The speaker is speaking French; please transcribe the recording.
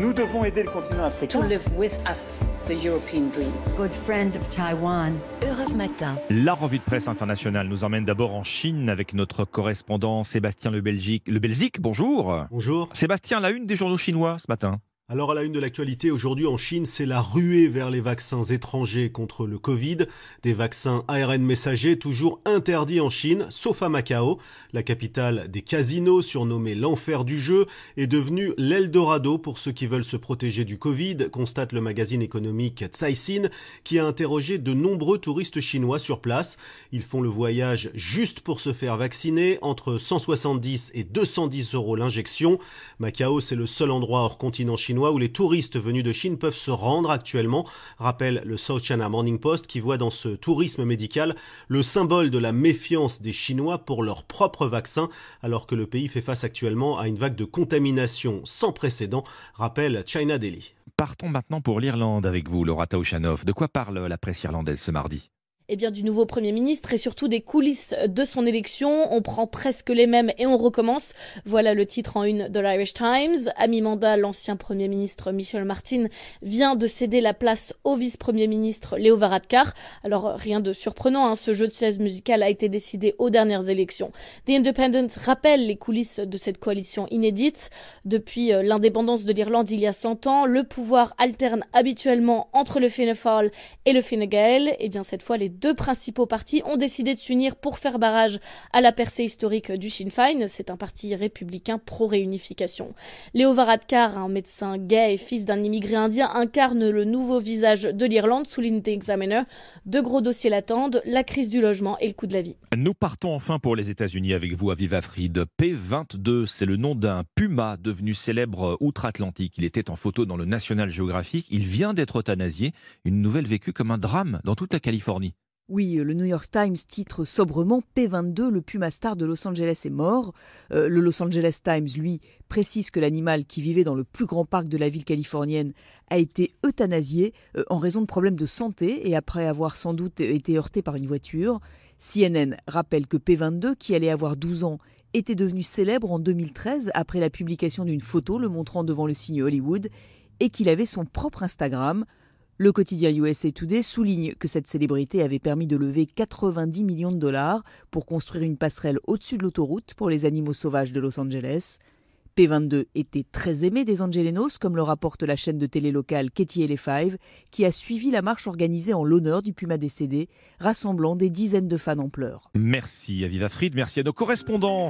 Nous devons aider le continent africain. To live with us the European dream. Good friend of Taiwan. Europe Matin. La revue de presse internationale nous emmène d'abord en Chine avec notre correspondant Sébastien Le Belgique. Le Belgique, bonjour. Bonjour. Sébastien, la une des journaux chinois ce matin. Alors à la une de l'actualité aujourd'hui en Chine, c'est la ruée vers les vaccins étrangers contre le Covid, des vaccins ARN messagers toujours interdits en Chine, sauf à Macao. La capitale des casinos, surnommée l'enfer du jeu, est devenue l'Eldorado pour ceux qui veulent se protéger du Covid, constate le magazine économique Caixin, qui a interrogé de nombreux touristes chinois sur place. Ils font le voyage juste pour se faire vacciner, entre 170 et 210 euros l'injection. Macao, c'est le seul endroit hors continent chinois où les touristes venus de Chine peuvent se rendre actuellement, rappelle le South China Morning Post qui voit dans ce tourisme médical le symbole de la méfiance des Chinois pour leur propre vaccin alors que le pays fait face actuellement à une vague de contamination sans précédent, rappelle China Daily. Partons maintenant pour l'Irlande avec vous, Laura Taushanov. De quoi parle la presse irlandaise ce mardi? Eh bien, du nouveau Premier ministre et surtout des coulisses de son élection. On prend presque les mêmes et on recommence. Voilà le titre en une de l'Irish Times. À mi-mandat, l'ancien Premier ministre Michel Martin vient de céder la place au vice-premier ministre Léo Varadkar. Alors, rien de surprenant, hein, ce jeu de chaise musicale a été décidé aux dernières élections. The Independent rappelle les coulisses de cette coalition inédite. Depuis euh, l'indépendance de l'Irlande il y a 100 ans, le pouvoir alterne habituellement entre le Fianna Fáil et le Fine Gael. Eh bien, cette fois, les deux principaux partis ont décidé de s'unir pour faire barrage à la percée historique du Sinn Féin. C'est un parti républicain pro-réunification. Léo Varadkar, un médecin gay et fils d'un immigré indien, incarne le nouveau visage de l'Irlande, souligne The Examiner. De gros dossiers l'attendent, la crise du logement et le coût de la vie. Nous partons enfin pour les États-Unis avec vous, Aviva Fried. P22, c'est le nom d'un puma devenu célèbre outre-Atlantique. Il était en photo dans le National Geographic. Il vient d'être euthanasié. Une nouvelle vécue comme un drame dans toute la Californie. Oui, le New York Times titre sobrement P22, le puma star de Los Angeles est mort. Euh, le Los Angeles Times, lui, précise que l'animal qui vivait dans le plus grand parc de la ville californienne a été euthanasié euh, en raison de problèmes de santé et après avoir sans doute été heurté par une voiture. CNN rappelle que P22, qui allait avoir 12 ans, était devenu célèbre en 2013 après la publication d'une photo le montrant devant le signe Hollywood et qu'il avait son propre Instagram. Le quotidien USA Today souligne que cette célébrité avait permis de lever 90 millions de dollars pour construire une passerelle au-dessus de l'autoroute pour les animaux sauvages de Los Angeles. P22 était très aimé des Angelenos, comme le rapporte la chaîne de télé locale Katie Five, qui a suivi la marche organisée en l'honneur du puma décédé, rassemblant des dizaines de fans en pleurs. Merci à Viva merci à nos correspondants.